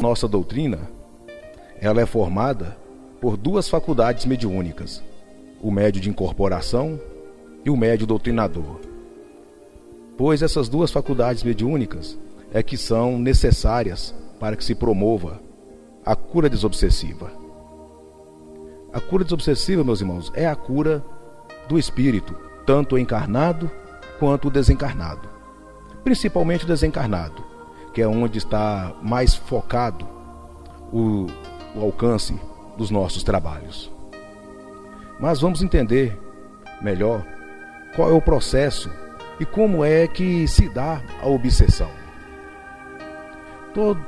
Nossa doutrina, ela é formada por duas faculdades mediúnicas, o médio de incorporação e o médio doutrinador. Pois essas duas faculdades mediúnicas é que são necessárias para que se promova a cura desobsessiva. A cura desobsessiva, meus irmãos, é a cura do espírito, tanto o encarnado quanto o desencarnado. Principalmente o desencarnado, que é onde está mais focado o, o alcance dos nossos trabalhos. Mas vamos entender melhor qual é o processo e como é que se dá a obsessão.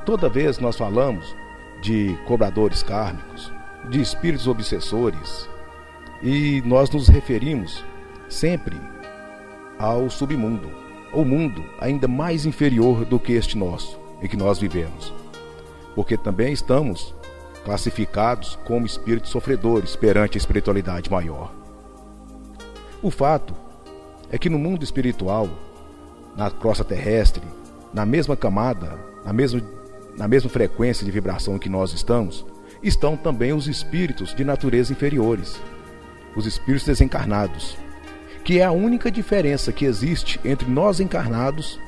Toda vez nós falamos de cobradores kármicos, de espíritos obsessores, e nós nos referimos sempre ao submundo, ou mundo ainda mais inferior do que este nosso, em que nós vivemos. Porque também estamos classificados como espíritos sofredores perante a espiritualidade maior. O fato é que no mundo espiritual, na crosta terrestre, na mesma camada, na mesma, na mesma frequência de vibração em que nós estamos, estão também os espíritos de natureza inferiores, os espíritos desencarnados, que é a única diferença que existe entre nós encarnados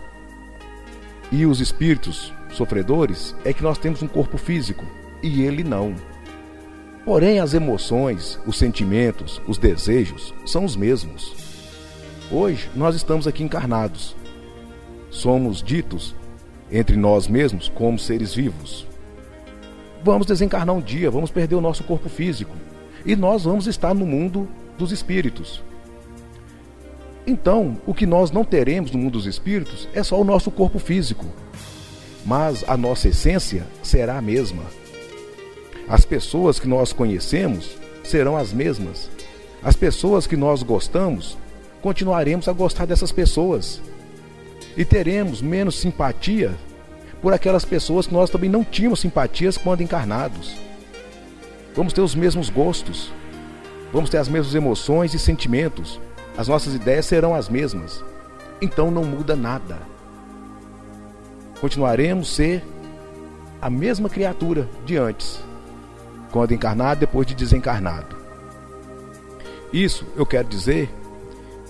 e os espíritos sofredores é que nós temos um corpo físico e ele não. Porém, as emoções, os sentimentos, os desejos são os mesmos. Hoje nós estamos aqui encarnados. Somos ditos entre nós mesmos como seres vivos. Vamos desencarnar um dia, vamos perder o nosso corpo físico e nós vamos estar no mundo dos espíritos. Então, o que nós não teremos no mundo dos espíritos é só o nosso corpo físico, mas a nossa essência será a mesma. As pessoas que nós conhecemos serão as mesmas. As pessoas que nós gostamos, continuaremos a gostar dessas pessoas. E teremos menos simpatia por aquelas pessoas que nós também não tínhamos simpatias quando encarnados. Vamos ter os mesmos gostos, vamos ter as mesmas emoções e sentimentos, as nossas ideias serão as mesmas. Então não muda nada. Continuaremos ser a mesma criatura de antes, quando encarnado depois de desencarnado. Isso eu quero dizer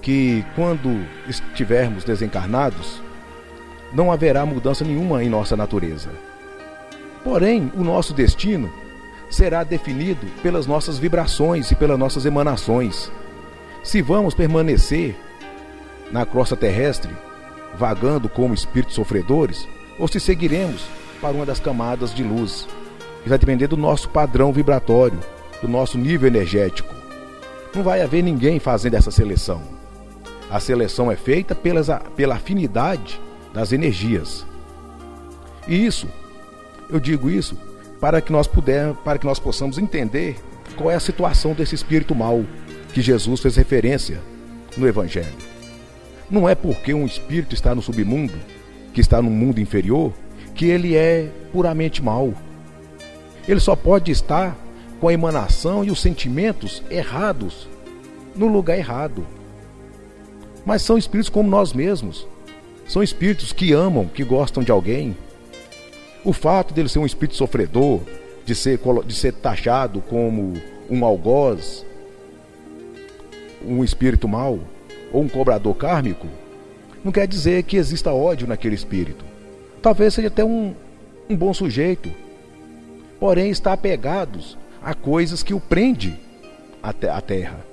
que quando estivermos desencarnados, não haverá mudança nenhuma em nossa natureza. Porém, o nosso destino será definido pelas nossas vibrações e pelas nossas emanações. Se vamos permanecer na crosta terrestre, vagando como espíritos sofredores, ou se seguiremos para uma das camadas de luz. Isso vai depender do nosso padrão vibratório, do nosso nível energético. Não vai haver ninguém fazendo essa seleção. A seleção é feita pelas, pela afinidade das energias. E isso, eu digo isso para que nós puder, para que nós possamos entender qual é a situação desse espírito mau que Jesus fez referência no evangelho. Não é porque um espírito está no submundo, que está no mundo inferior, que ele é puramente mau. Ele só pode estar com a emanação e os sentimentos errados no lugar errado. Mas são espíritos como nós mesmos, são espíritos que amam, que gostam de alguém. O fato dele ser um espírito sofredor, de ser, de ser taxado como um algoz, um espírito mau ou um cobrador kármico, não quer dizer que exista ódio naquele espírito. Talvez seja até um, um bom sujeito, porém está apegados a coisas que o prende à terra.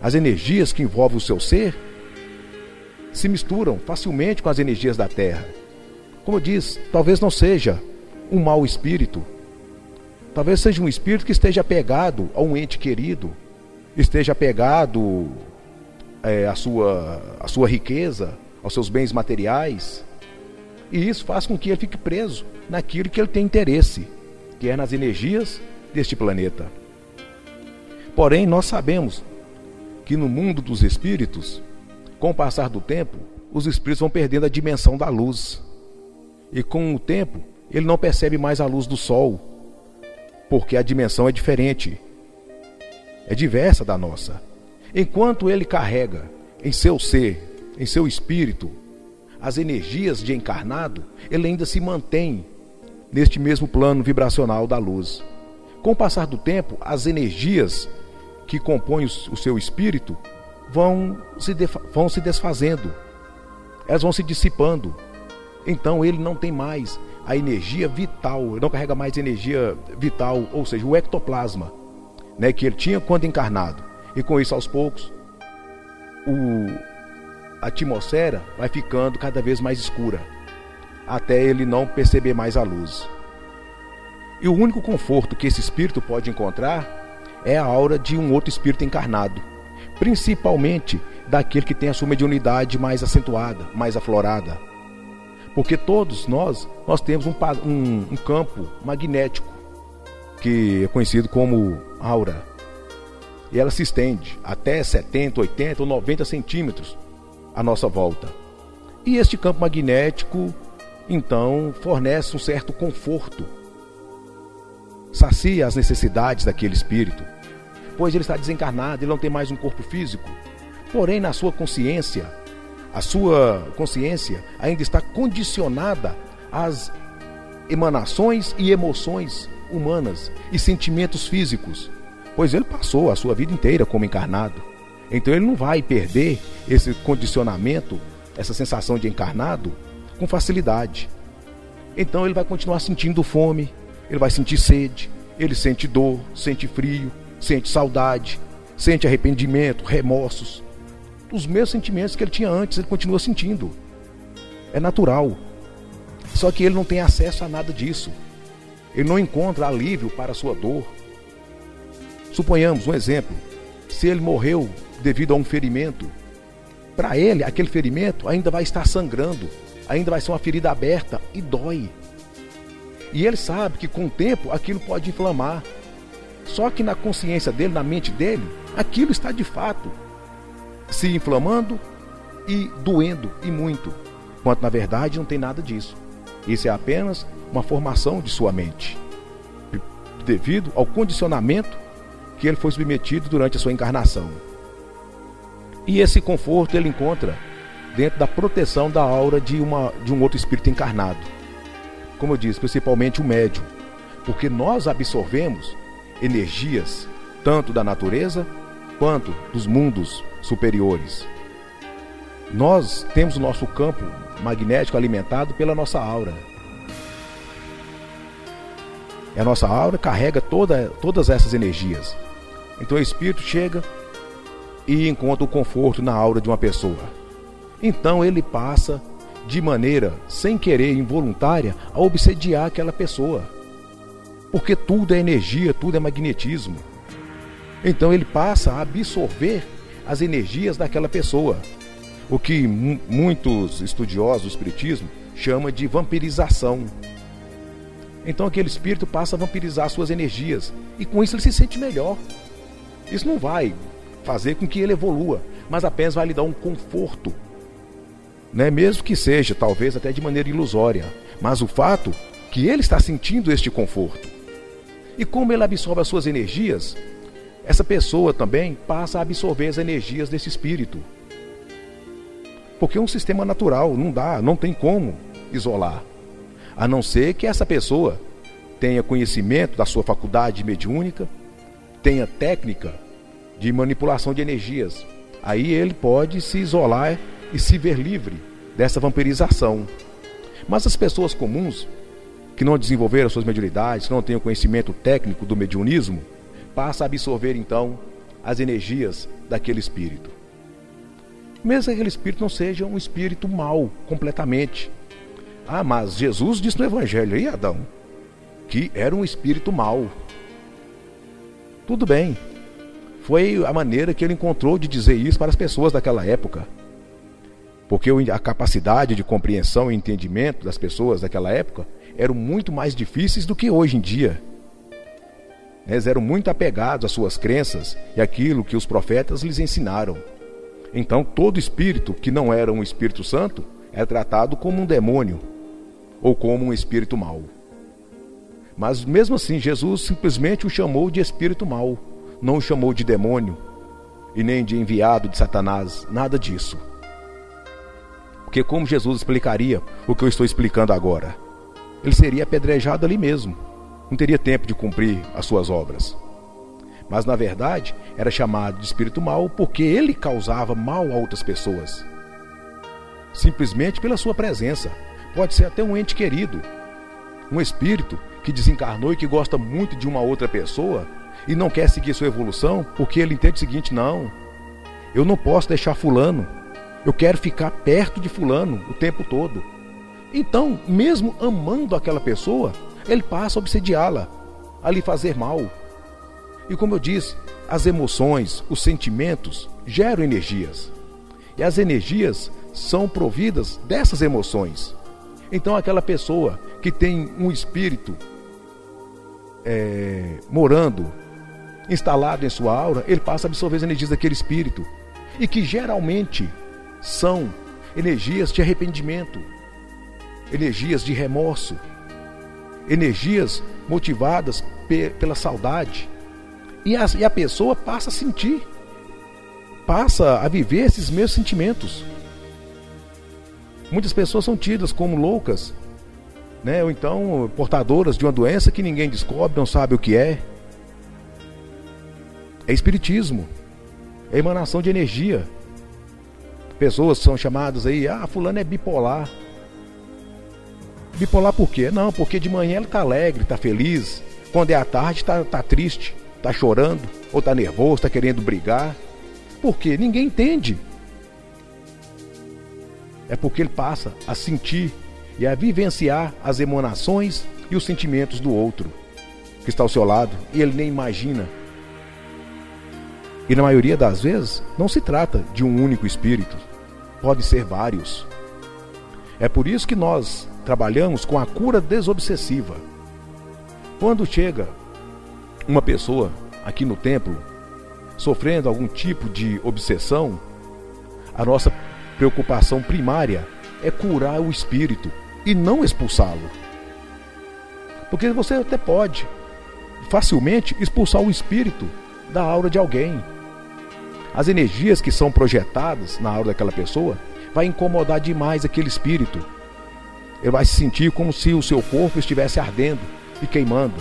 As energias que envolvem o seu ser se misturam facilmente com as energias da terra. Como disse, talvez não seja um mau espírito. Talvez seja um espírito que esteja apegado a um ente querido, esteja apegado é, à, sua, à sua riqueza, aos seus bens materiais. E isso faz com que ele fique preso naquilo que ele tem interesse, que é nas energias deste planeta. Porém, nós sabemos que no mundo dos espíritos com o passar do tempo, os espíritos vão perdendo a dimensão da luz. E com o tempo, ele não percebe mais a luz do sol, porque a dimensão é diferente, é diversa da nossa. Enquanto ele carrega em seu ser, em seu espírito, as energias de encarnado, ele ainda se mantém neste mesmo plano vibracional da luz. Com o passar do tempo, as energias que compõem o seu espírito vão se, vão se desfazendo, elas vão se dissipando. Então ele não tem mais a energia vital, não carrega mais energia vital, ou seja, o ectoplasma, né, que ele tinha quando encarnado. E com isso, aos poucos, o, a atmosfera vai ficando cada vez mais escura, até ele não perceber mais a luz. E o único conforto que esse espírito pode encontrar é a aura de um outro espírito encarnado, principalmente daquele que tem a sua mediunidade mais acentuada, mais aflorada. Porque todos nós, nós temos um, um, um campo magnético, que é conhecido como aura. E ela se estende até 70, 80 ou 90 centímetros à nossa volta. E este campo magnético, então, fornece um certo conforto, sacia as necessidades daquele espírito, pois ele está desencarnado, ele não tem mais um corpo físico. Porém, na sua consciência, a sua consciência ainda está condicionada às emanações e emoções humanas e sentimentos físicos, pois ele passou a sua vida inteira como encarnado. Então ele não vai perder esse condicionamento, essa sensação de encarnado com facilidade. Então ele vai continuar sentindo fome, ele vai sentir sede, ele sente dor, sente frio, sente saudade, sente arrependimento, remorsos, os mesmos sentimentos que ele tinha antes, ele continua sentindo. É natural. Só que ele não tem acesso a nada disso. Ele não encontra alívio para a sua dor. Suponhamos um exemplo: se ele morreu devido a um ferimento, para ele aquele ferimento ainda vai estar sangrando, ainda vai ser uma ferida aberta e dói. E ele sabe que com o tempo aquilo pode inflamar. Só que na consciência dele, na mente dele, aquilo está de fato se inflamando e doendo e muito, quando na verdade não tem nada disso. Isso é apenas uma formação de sua mente, devido ao condicionamento que ele foi submetido durante a sua encarnação. E esse conforto ele encontra dentro da proteção da aura de, uma, de um outro espírito encarnado. Como eu disse, principalmente o médium, porque nós absorvemos energias tanto da natureza quanto dos mundos superiores. Nós temos o nosso campo magnético alimentado pela nossa aura. E a nossa aura carrega toda, todas essas energias. Então o espírito chega e encontra o conforto na aura de uma pessoa. Então ele passa de maneira sem querer, involuntária, a obsediar aquela pessoa. Porque tudo é energia, tudo é magnetismo. Então ele passa a absorver as energias daquela pessoa. O que muitos estudiosos do espiritismo chama de vampirização. Então aquele espírito passa a vampirizar suas energias e com isso ele se sente melhor. Isso não vai fazer com que ele evolua, mas apenas vai lhe dar um conforto. Né? Mesmo que seja, talvez até de maneira ilusória, mas o fato que ele está sentindo este conforto. E como ele absorve as suas energias, essa pessoa também passa a absorver as energias desse espírito. Porque é um sistema natural, não dá, não tem como isolar. A não ser que essa pessoa tenha conhecimento da sua faculdade mediúnica, tenha técnica de manipulação de energias. Aí ele pode se isolar e se ver livre dessa vampirização. Mas as pessoas comuns, que não desenvolveram suas mediunidades, que não têm o conhecimento técnico do mediunismo, passa a absorver então as energias daquele espírito. Mesmo que aquele espírito não seja um espírito mau completamente. Ah, mas Jesus disse no Evangelho aí, Adão, que era um espírito mau. Tudo bem. Foi a maneira que ele encontrou de dizer isso para as pessoas daquela época. Porque a capacidade de compreensão e entendimento das pessoas daquela época eram muito mais difíceis do que hoje em dia. Eles eram muito apegados às suas crenças e aquilo que os profetas lhes ensinaram. Então, todo espírito que não era um Espírito Santo é tratado como um demônio ou como um espírito mau. Mas mesmo assim, Jesus simplesmente o chamou de espírito mau, não o chamou de demônio e nem de enviado de Satanás, nada disso. Porque como Jesus explicaria o que eu estou explicando agora? ele seria apedrejado ali mesmo. Não teria tempo de cumprir as suas obras. Mas na verdade, era chamado de espírito mau porque ele causava mal a outras pessoas. Simplesmente pela sua presença. Pode ser até um ente querido, um espírito que desencarnou e que gosta muito de uma outra pessoa e não quer seguir sua evolução porque ele entende o seguinte: não, eu não posso deixar Fulano, eu quero ficar perto de Fulano o tempo todo. Então, mesmo amando aquela pessoa, ele passa a obsediá-la, a lhe fazer mal. E como eu disse, as emoções, os sentimentos geram energias. E as energias são providas dessas emoções. Então, aquela pessoa que tem um espírito é, morando, instalado em sua aura, ele passa a absorver as energias daquele espírito. E que geralmente são energias de arrependimento, energias de remorso, energias motivadas pe pela saudade. E a, e a pessoa passa a sentir, passa a viver esses mesmos sentimentos. Muitas pessoas são tidas como loucas, né? ou então portadoras de uma doença que ninguém descobre, não sabe o que é. É espiritismo, é emanação de energia. Pessoas são chamadas aí, ah, fulano é bipolar. Bipolar por quê? Não, porque de manhã ela está alegre, está feliz. Quando é à tarde, está tá triste, está chorando, ou está nervoso, está querendo brigar. Por quê? Ninguém entende. É porque ele passa a sentir e a vivenciar as emanações e os sentimentos do outro que está ao seu lado e ele nem imagina. E na maioria das vezes, não se trata de um único espírito, pode ser vários. É por isso que nós trabalhamos com a cura desobsessiva. Quando chega uma pessoa aqui no templo sofrendo algum tipo de obsessão, a nossa preocupação primária é curar o espírito e não expulsá-lo. Porque você até pode facilmente expulsar o espírito da aura de alguém. As energias que são projetadas na aura daquela pessoa vai incomodar demais aquele espírito ele vai se sentir como se o seu corpo estivesse ardendo e queimando.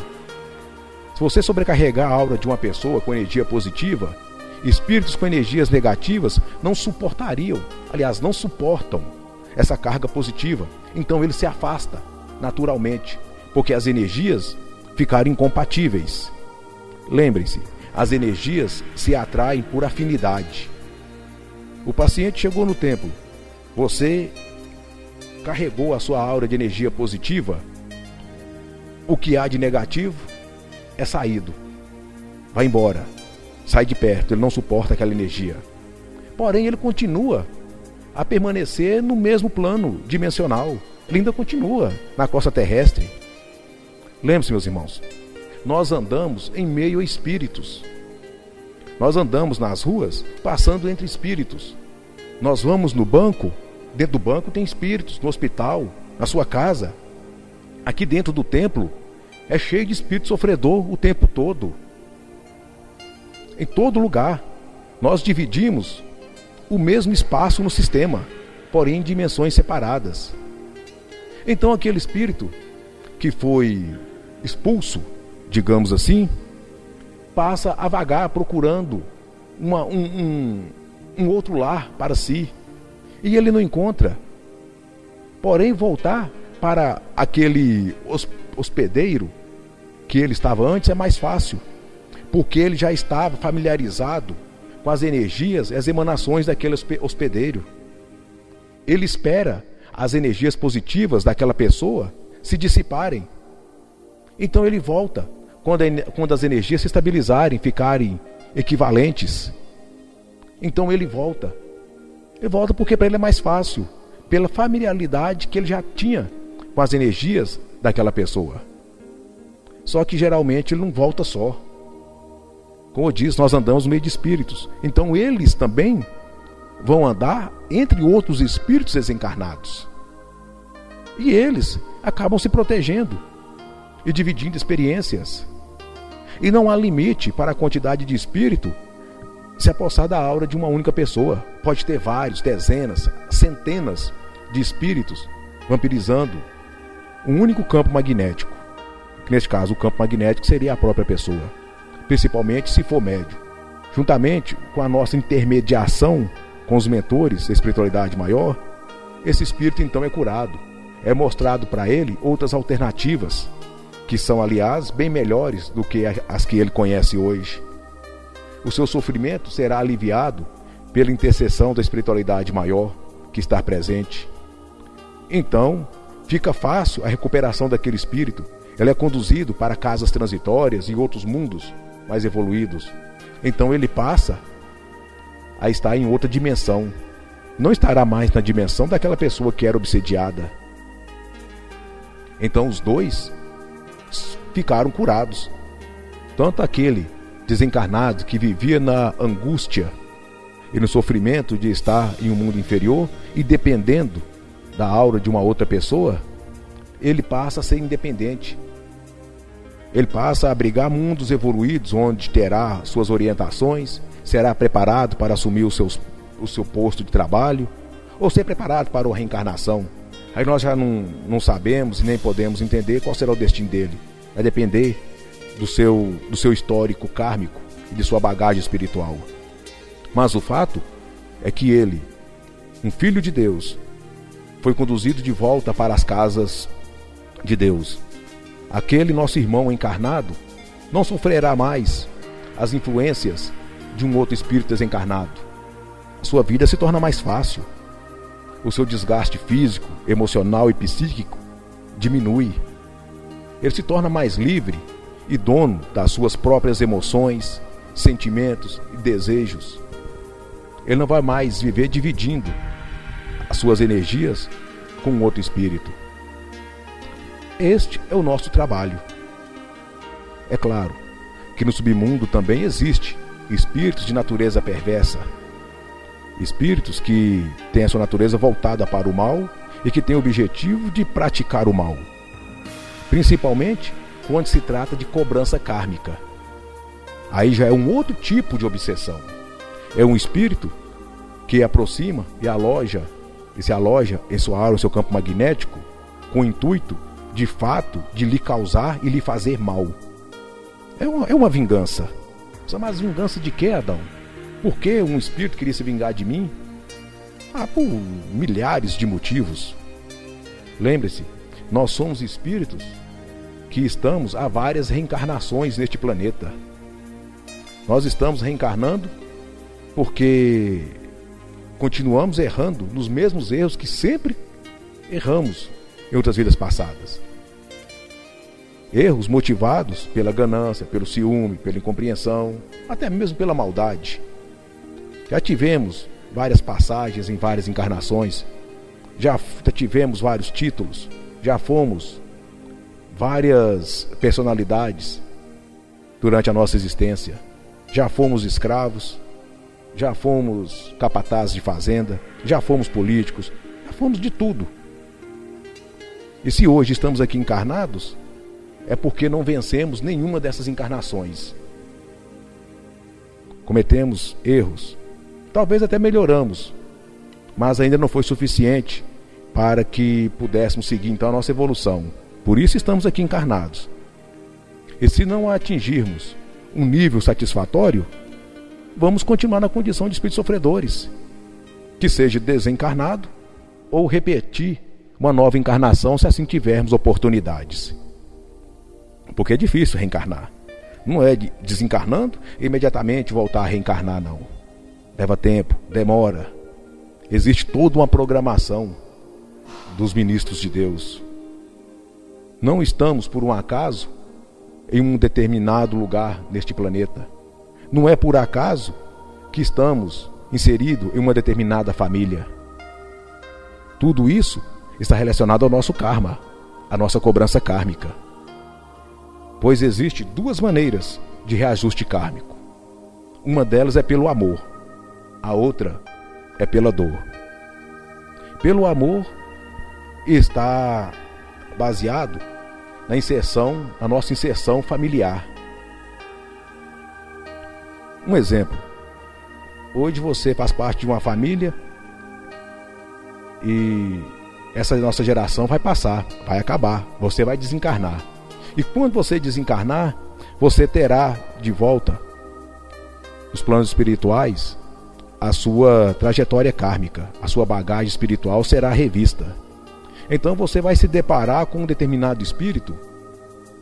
Se você sobrecarregar a aura de uma pessoa com energia positiva, espíritos com energias negativas não suportariam, aliás, não suportam essa carga positiva. Então ele se afasta naturalmente, porque as energias ficaram incompatíveis. Lembrem-se, as energias se atraem por afinidade. O paciente chegou no templo. Você carregou a sua aura de energia positiva, o que há de negativo é saído. Vai embora. Sai de perto, ele não suporta aquela energia. Porém, ele continua a permanecer no mesmo plano dimensional. Ele ainda continua na costa terrestre. Lembre-se, meus irmãos, nós andamos em meio a espíritos. Nós andamos nas ruas passando entre espíritos. Nós vamos no banco Dentro do banco tem espíritos, no hospital, na sua casa. Aqui dentro do templo é cheio de espírito sofredor o tempo todo. Em todo lugar. Nós dividimos o mesmo espaço no sistema, porém em dimensões separadas. Então aquele espírito que foi expulso, digamos assim, passa a vagar procurando uma, um, um, um outro lar para si e ele não encontra. Porém, voltar para aquele hospedeiro que ele estava antes é mais fácil, porque ele já estava familiarizado com as energias e as emanações daquele hospedeiro. Ele espera as energias positivas daquela pessoa se dissiparem. Então ele volta quando, quando as energias se estabilizarem, ficarem equivalentes. Então ele volta. Ele volta porque para ele é mais fácil, pela familiaridade que ele já tinha com as energias daquela pessoa. Só que geralmente ele não volta só. Como eu disse, nós andamos no meio de espíritos. Então eles também vão andar entre outros espíritos desencarnados. E eles acabam se protegendo e dividindo experiências. E não há limite para a quantidade de espírito se apossar da aura de uma única pessoa. Pode ter vários, dezenas, centenas de espíritos vampirizando um único campo magnético. Que neste caso, o campo magnético seria a própria pessoa, principalmente se for médio. Juntamente com a nossa intermediação com os mentores da espiritualidade maior, esse espírito então é curado. É mostrado para ele outras alternativas, que são, aliás, bem melhores do que as que ele conhece hoje. O seu sofrimento será aliviado pela intercessão da espiritualidade maior que está presente. Então, fica fácil a recuperação daquele espírito. Ele é conduzido para casas transitórias e outros mundos mais evoluídos. Então ele passa a estar em outra dimensão. Não estará mais na dimensão daquela pessoa que era obsediada. Então os dois ficaram curados. Tanto aquele desencarnado que vivia na angústia e no sofrimento de estar em um mundo inferior e dependendo da aura de uma outra pessoa, ele passa a ser independente. Ele passa a abrigar mundos evoluídos onde terá suas orientações, será preparado para assumir os seus, o seu posto de trabalho ou ser preparado para a reencarnação. Aí nós já não, não sabemos e nem podemos entender qual será o destino dele. Vai depender do seu, do seu histórico kármico e de sua bagagem espiritual. Mas o fato é que ele, um filho de Deus, foi conduzido de volta para as casas de Deus. Aquele nosso irmão encarnado não sofrerá mais as influências de um outro espírito desencarnado. A sua vida se torna mais fácil. O seu desgaste físico, emocional e psíquico diminui. Ele se torna mais livre e dono das suas próprias emoções, sentimentos e desejos. Ele não vai mais viver dividindo as suas energias com outro espírito. Este é o nosso trabalho. É claro que no submundo também existe espíritos de natureza perversa, espíritos que têm a sua natureza voltada para o mal e que têm o objetivo de praticar o mal, principalmente quando se trata de cobrança kármica. Aí já é um outro tipo de obsessão. É um espírito que aproxima e aloja, e se aloja em sua aura, em seu campo magnético, com o intuito, de fato, de lhe causar e lhe fazer mal. É uma, é uma vingança. Mas vingança de quê, Adão? Por que um espírito queria se vingar de mim? Ah, por milhares de motivos. Lembre-se, nós somos espíritos que estamos há várias reencarnações neste planeta. Nós estamos reencarnando porque continuamos errando nos mesmos erros que sempre erramos em outras vidas passadas. Erros motivados pela ganância, pelo ciúme, pela incompreensão, até mesmo pela maldade. Já tivemos várias passagens em várias encarnações, já tivemos vários títulos, já fomos várias personalidades durante a nossa existência. Já fomos escravos, já fomos capatazes de fazenda, já fomos políticos, já fomos de tudo. E se hoje estamos aqui encarnados, é porque não vencemos nenhuma dessas encarnações. Cometemos erros, talvez até melhoramos, mas ainda não foi suficiente para que pudéssemos seguir então a nossa evolução. Por isso estamos aqui encarnados. E se não atingirmos um nível satisfatório, vamos continuar na condição de espíritos sofredores, que seja desencarnado ou repetir uma nova encarnação se assim tivermos oportunidades. Porque é difícil reencarnar. Não é de desencarnando e imediatamente voltar a reencarnar, não. Leva tempo, demora. Existe toda uma programação dos ministros de Deus. Não estamos, por um acaso, em um determinado lugar neste planeta. Não é por acaso que estamos inseridos em uma determinada família. Tudo isso está relacionado ao nosso karma, à nossa cobrança kármica. Pois existe duas maneiras de reajuste kármico. Uma delas é pelo amor, a outra é pela dor. Pelo amor está baseado na inserção, na nossa inserção familiar. Um exemplo. Hoje você faz parte de uma família e essa nossa geração vai passar, vai acabar, você vai desencarnar. E quando você desencarnar, você terá de volta os planos espirituais a sua trajetória kármica, a sua bagagem espiritual será revista. Então você vai se deparar com um determinado espírito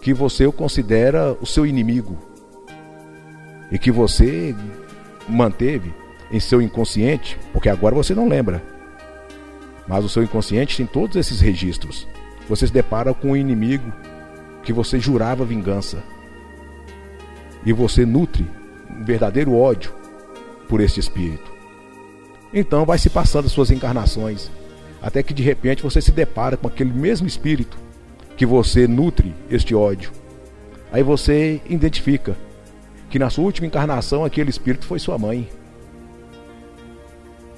que você o considera o seu inimigo e que você manteve em seu inconsciente, porque agora você não lembra. Mas o seu inconsciente tem todos esses registros. Você se depara com um inimigo que você jurava vingança. E você nutre um verdadeiro ódio por este espírito. Então vai se passando as suas encarnações, até que de repente você se depara com aquele mesmo espírito que você nutre este ódio. Aí você identifica que na sua última encarnação aquele espírito foi sua mãe.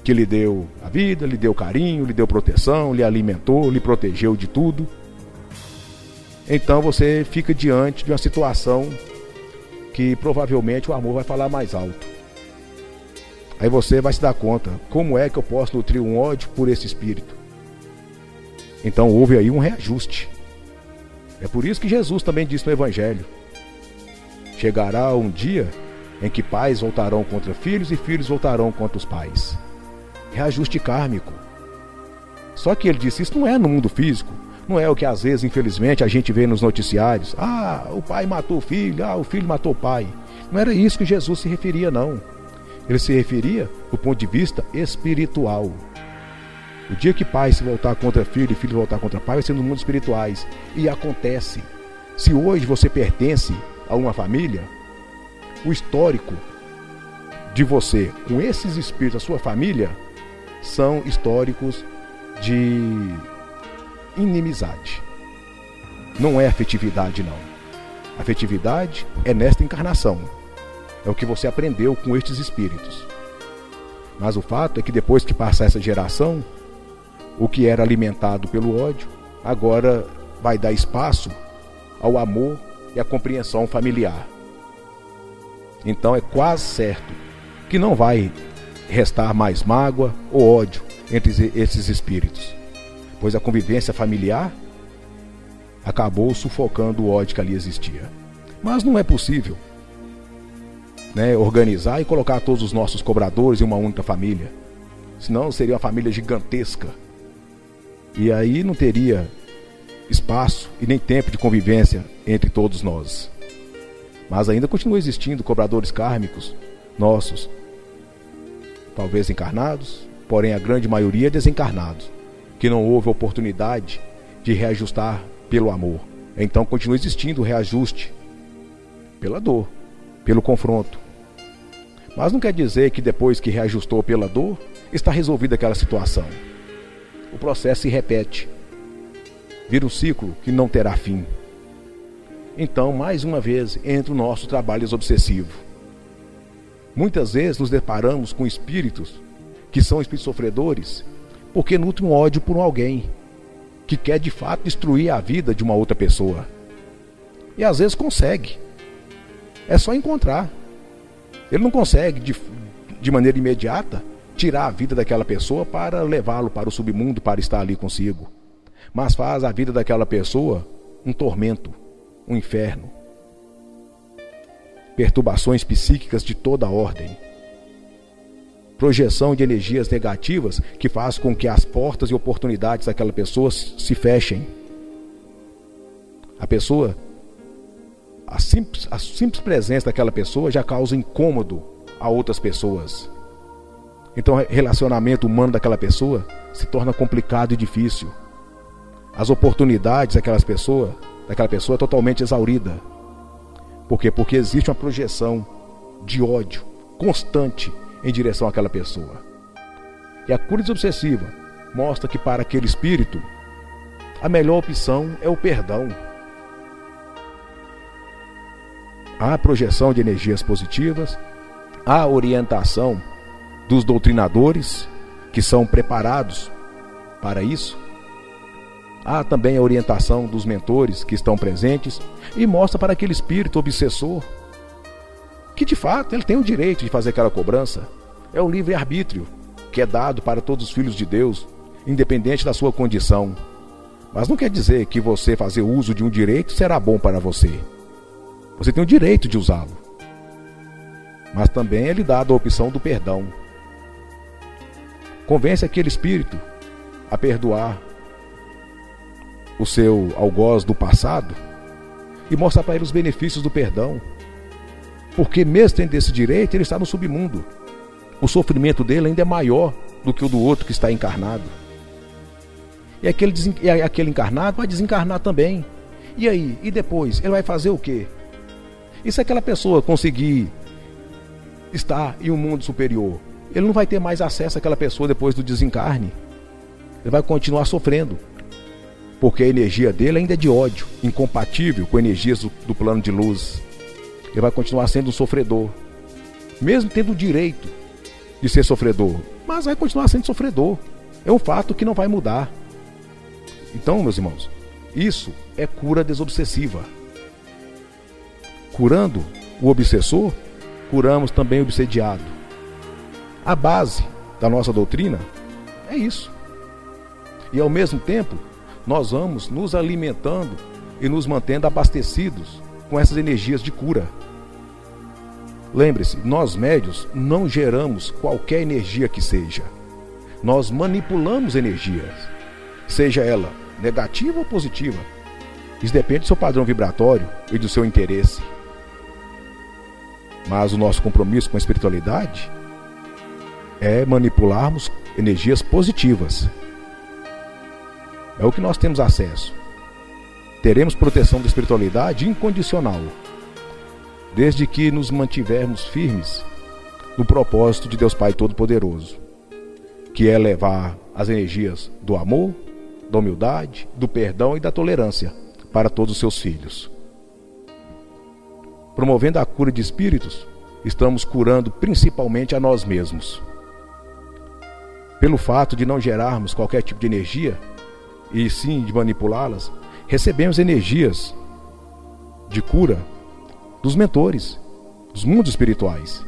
Que lhe deu a vida, lhe deu carinho, lhe deu proteção, lhe alimentou, lhe protegeu de tudo. Então você fica diante de uma situação que provavelmente o amor vai falar mais alto. Aí você vai se dar conta, como é que eu posso nutrir um ódio por esse espírito? Então houve aí um reajuste. É por isso que Jesus também disse no Evangelho: Chegará um dia em que pais voltarão contra filhos e filhos voltarão contra os pais. Reajuste kármico. Só que ele disse: Isso não é no mundo físico. Não é o que às vezes, infelizmente, a gente vê nos noticiários. Ah, o pai matou o filho, ah, o filho matou o pai. Não era isso que Jesus se referia, não. Ele se referia do ponto de vista espiritual. O dia que pai se voltar contra filho e filho voltar contra pai vai ser no mundo espirituais. E acontece. Se hoje você pertence a uma família, o histórico de você com esses espíritos, a sua família, são históricos de inimizade. Não é afetividade, não. Afetividade é nesta encarnação. É o que você aprendeu com estes espíritos. Mas o fato é que depois que passar essa geração, o que era alimentado pelo ódio, agora vai dar espaço ao amor e à compreensão familiar. Então é quase certo que não vai restar mais mágoa ou ódio entre esses espíritos, pois a convivência familiar acabou sufocando o ódio que ali existia. Mas não é possível né, organizar e colocar todos os nossos cobradores em uma única família. Senão seria uma família gigantesca. E aí não teria espaço e nem tempo de convivência entre todos nós. Mas ainda continua existindo cobradores kármicos nossos, talvez encarnados, porém a grande maioria desencarnados, que não houve oportunidade de reajustar pelo amor. Então continua existindo o reajuste pela dor, pelo confronto, mas não quer dizer que depois que reajustou pela dor, está resolvida aquela situação. O processo se repete. Vira um ciclo que não terá fim. Então, mais uma vez, entra o nosso trabalho obsessivo. Muitas vezes nos deparamos com espíritos que são espíritos sofredores porque nutrem um ódio por alguém que quer de fato destruir a vida de uma outra pessoa. E às vezes consegue. É só encontrar. Ele não consegue, de, de maneira imediata, tirar a vida daquela pessoa para levá-lo para o submundo para estar ali consigo. Mas faz a vida daquela pessoa um tormento, um inferno. Perturbações psíquicas de toda ordem. Projeção de energias negativas que faz com que as portas e oportunidades daquela pessoa se fechem. A pessoa a simples, a simples presença daquela pessoa já causa incômodo a outras pessoas. Então, o relacionamento humano daquela pessoa se torna complicado e difícil. As oportunidades daquelas pessoas, daquela pessoa é totalmente exaurida. Por quê? Porque existe uma projeção de ódio constante em direção àquela pessoa. E a cura obsessiva mostra que para aquele espírito a melhor opção é o perdão. há projeção de energias positivas, há orientação dos doutrinadores que são preparados para isso. Há também a orientação dos mentores que estão presentes e mostra para aquele espírito obsessor que de fato ele tem o direito de fazer aquela cobrança. É o livre-arbítrio que é dado para todos os filhos de Deus independente da sua condição. Mas não quer dizer que você fazer uso de um direito será bom para você. Você tem o direito de usá-lo. Mas também é lhe dada a opção do perdão. Convence aquele espírito a perdoar o seu algoz do passado e mostra para ele os benefícios do perdão. Porque, mesmo tendo esse direito, ele está no submundo. O sofrimento dele ainda é maior do que o do outro que está encarnado. E aquele, e aquele encarnado vai desencarnar também. E aí? E depois? Ele vai fazer o quê? E se aquela pessoa conseguir estar em um mundo superior? Ele não vai ter mais acesso àquela pessoa depois do desencarne. Ele vai continuar sofrendo porque a energia dele ainda é de ódio, incompatível com energias do, do plano de luz. Ele vai continuar sendo um sofredor, mesmo tendo o direito de ser sofredor, mas vai continuar sendo sofredor. É um fato que não vai mudar. Então, meus irmãos, isso é cura desobsessiva. Curando o obsessor, curamos também o obsediado. A base da nossa doutrina é isso. E ao mesmo tempo, nós vamos nos alimentando e nos mantendo abastecidos com essas energias de cura. Lembre-se, nós médios não geramos qualquer energia que seja. Nós manipulamos energias, seja ela negativa ou positiva. Isso depende do seu padrão vibratório e do seu interesse. Mas o nosso compromisso com a espiritualidade é manipularmos energias positivas é o que nós temos acesso. Teremos proteção da espiritualidade incondicional, desde que nos mantivermos firmes no propósito de Deus Pai Todo-Poderoso, que é levar as energias do amor, da humildade, do perdão e da tolerância para todos os seus filhos. Promovendo a cura de espíritos, estamos curando principalmente a nós mesmos. Pelo fato de não gerarmos qualquer tipo de energia, e sim de manipulá-las, recebemos energias de cura dos mentores, dos mundos espirituais.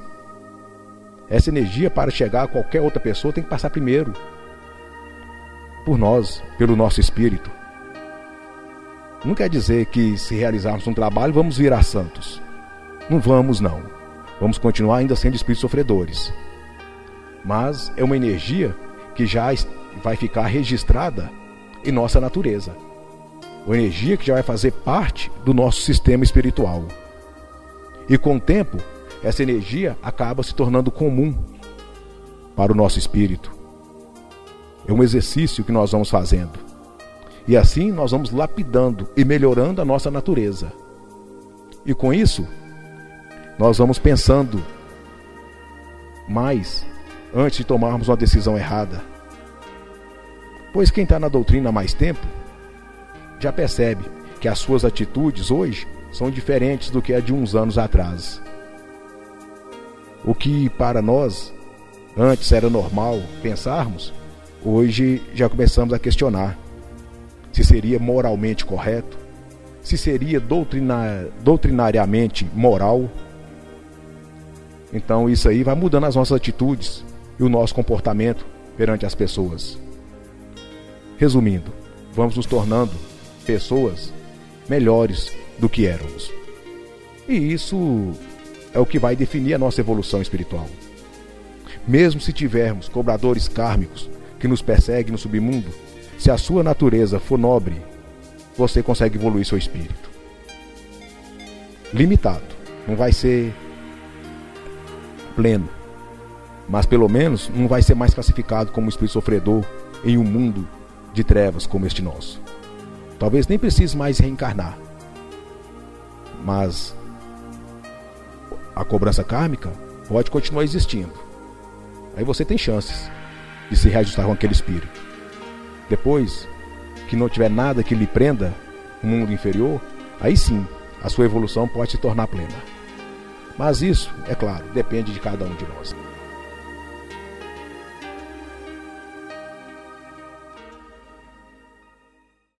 Essa energia, para chegar a qualquer outra pessoa, tem que passar primeiro por nós, pelo nosso espírito. Não quer dizer que se realizarmos um trabalho vamos virar santos. Não vamos, não. Vamos continuar ainda sendo espíritos sofredores. Mas é uma energia que já vai ficar registrada em nossa natureza. Uma energia que já vai fazer parte do nosso sistema espiritual. E com o tempo, essa energia acaba se tornando comum para o nosso espírito. É um exercício que nós vamos fazendo. E assim nós vamos lapidando e melhorando a nossa natureza. E com isso, nós vamos pensando mais antes de tomarmos uma decisão errada. Pois quem está na doutrina há mais tempo já percebe que as suas atitudes hoje são diferentes do que a de uns anos atrás. O que para nós antes era normal pensarmos, hoje já começamos a questionar se seria moralmente correto, se seria doutrinar, doutrinariamente moral. Então isso aí vai mudando as nossas atitudes e o nosso comportamento perante as pessoas. Resumindo, vamos nos tornando pessoas melhores do que éramos. E isso é o que vai definir a nossa evolução espiritual. Mesmo se tivermos cobradores kármicos que nos perseguem no submundo, se a sua natureza for nobre, você consegue evoluir seu espírito. Limitado, não vai ser pleno, mas pelo menos não vai ser mais classificado como espírito sofredor em um mundo de trevas como este nosso. Talvez nem precise mais reencarnar. Mas a cobrança kármica pode continuar existindo. Aí você tem chances de se reajustar com aquele espírito. Depois que não tiver nada que lhe prenda no mundo inferior, aí sim a sua evolução pode se tornar plena. Mas isso, é claro, depende de cada um de nós.